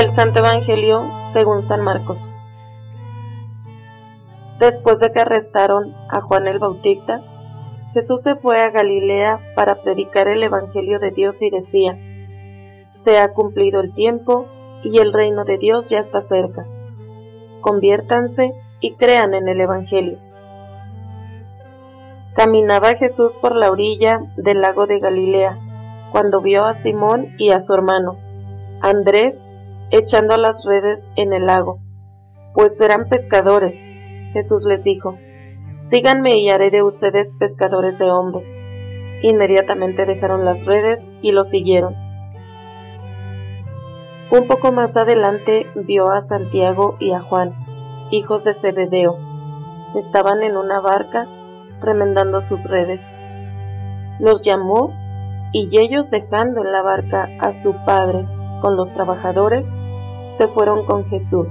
Del Santo Evangelio según San Marcos. Después de que arrestaron a Juan el Bautista, Jesús se fue a Galilea para predicar el Evangelio de Dios y decía, Se ha cumplido el tiempo y el reino de Dios ya está cerca. Conviértanse y crean en el Evangelio. Caminaba Jesús por la orilla del lago de Galilea, cuando vio a Simón y a su hermano, Andrés, echando las redes en el lago, pues eran pescadores. Jesús les dijo, Síganme y haré de ustedes pescadores de hombres. Inmediatamente dejaron las redes y lo siguieron. Un poco más adelante vio a Santiago y a Juan, hijos de Zebedeo. Estaban en una barca remendando sus redes. Los llamó y ellos dejando en la barca a su padre con los trabajadores, se fueron con Jesús.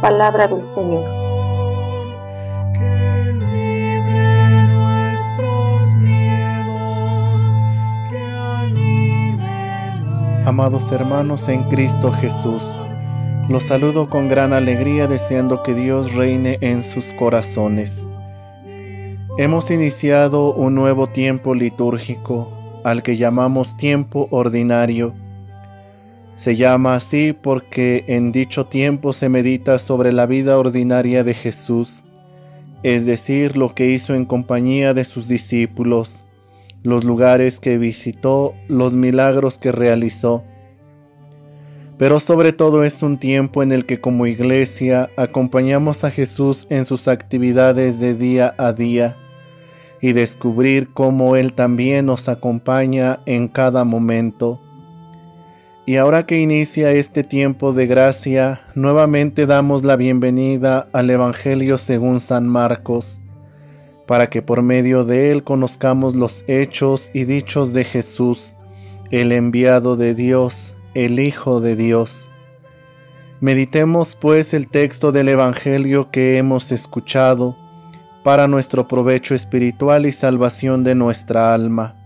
Palabra del Señor. Amados hermanos en Cristo Jesús, los saludo con gran alegría deseando que Dios reine en sus corazones. Hemos iniciado un nuevo tiempo litúrgico al que llamamos tiempo ordinario. Se llama así porque en dicho tiempo se medita sobre la vida ordinaria de Jesús, es decir, lo que hizo en compañía de sus discípulos, los lugares que visitó, los milagros que realizó. Pero sobre todo es un tiempo en el que como iglesia acompañamos a Jesús en sus actividades de día a día y descubrir cómo Él también nos acompaña en cada momento. Y ahora que inicia este tiempo de gracia, nuevamente damos la bienvenida al Evangelio según San Marcos, para que por medio de él conozcamos los hechos y dichos de Jesús, el enviado de Dios, el Hijo de Dios. Meditemos pues el texto del Evangelio que hemos escuchado, para nuestro provecho espiritual y salvación de nuestra alma.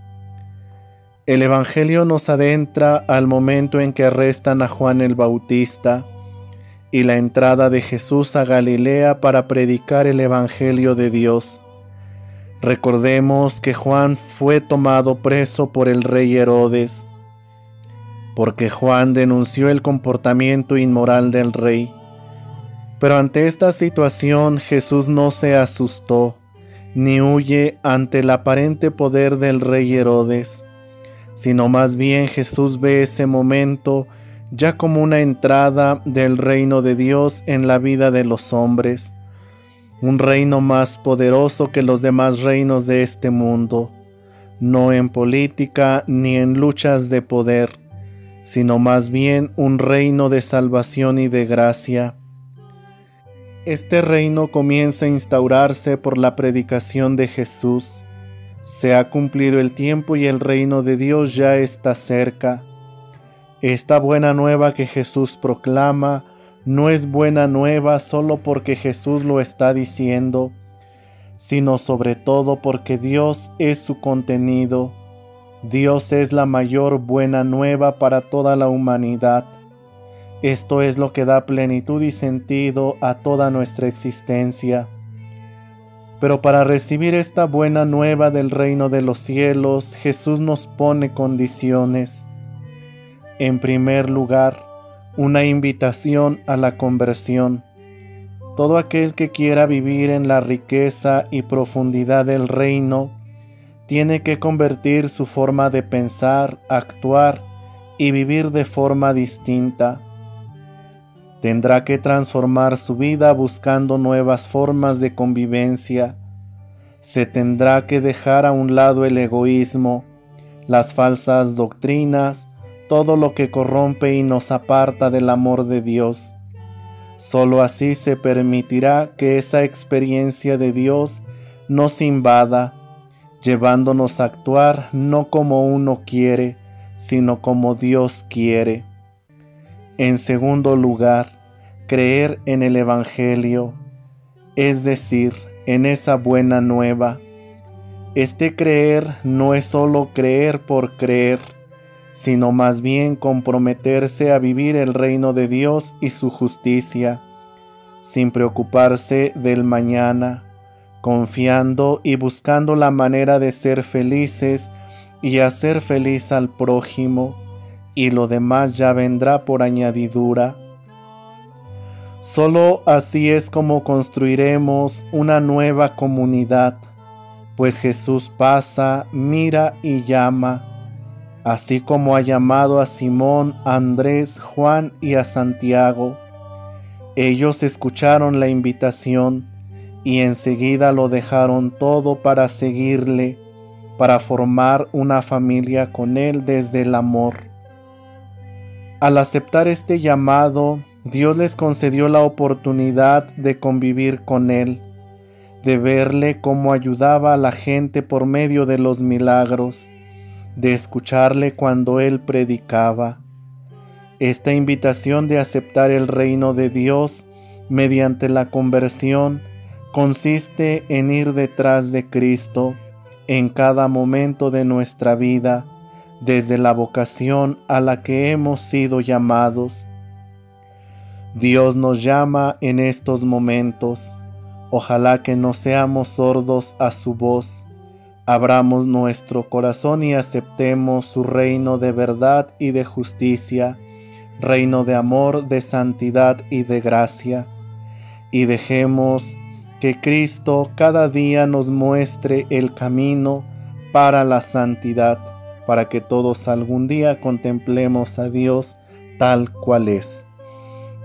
El Evangelio nos adentra al momento en que arrestan a Juan el Bautista y la entrada de Jesús a Galilea para predicar el Evangelio de Dios. Recordemos que Juan fue tomado preso por el rey Herodes, porque Juan denunció el comportamiento inmoral del rey pero ante esta situación Jesús no se asustó, ni huye ante el aparente poder del rey Herodes, sino más bien Jesús ve ese momento ya como una entrada del reino de Dios en la vida de los hombres, un reino más poderoso que los demás reinos de este mundo, no en política ni en luchas de poder, sino más bien un reino de salvación y de gracia este reino comienza a instaurarse por la predicación de Jesús. Se ha cumplido el tiempo y el reino de Dios ya está cerca. Esta buena nueva que Jesús proclama no es buena nueva solo porque Jesús lo está diciendo, sino sobre todo porque Dios es su contenido. Dios es la mayor buena nueva para toda la humanidad. Esto es lo que da plenitud y sentido a toda nuestra existencia. Pero para recibir esta buena nueva del reino de los cielos, Jesús nos pone condiciones. En primer lugar, una invitación a la conversión. Todo aquel que quiera vivir en la riqueza y profundidad del reino, tiene que convertir su forma de pensar, actuar y vivir de forma distinta Tendrá que transformar su vida buscando nuevas formas de convivencia. Se tendrá que dejar a un lado el egoísmo, las falsas doctrinas, todo lo que corrompe y nos aparta del amor de Dios. Solo así se permitirá que esa experiencia de Dios nos invada, llevándonos a actuar no como uno quiere, sino como Dios quiere. En segundo lugar, creer en el Evangelio, es decir, en esa buena nueva. Este creer no es solo creer por creer, sino más bien comprometerse a vivir el reino de Dios y su justicia, sin preocuparse del mañana, confiando y buscando la manera de ser felices y hacer feliz al prójimo, y lo demás ya vendrá por añadidura. Solo así es como construiremos una nueva comunidad, pues Jesús pasa, mira y llama, así como ha llamado a Simón, Andrés, Juan y a Santiago. Ellos escucharon la invitación y enseguida lo dejaron todo para seguirle, para formar una familia con él desde el amor. Al aceptar este llamado, Dios les concedió la oportunidad de convivir con Él, de verle cómo ayudaba a la gente por medio de los milagros, de escucharle cuando Él predicaba. Esta invitación de aceptar el reino de Dios mediante la conversión consiste en ir detrás de Cristo en cada momento de nuestra vida, desde la vocación a la que hemos sido llamados. Dios nos llama en estos momentos. Ojalá que no seamos sordos a su voz abramos nuestro corazón y aceptemos su reino de verdad y de justicia, reino de amor, de santidad y de gracia, y dejemos que Cristo cada día nos muestre el camino para la santidad, para que todos algún día contemplemos a Dios tal cual es.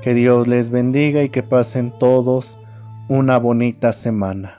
Que Dios les bendiga y que pasen todos una bonita semana.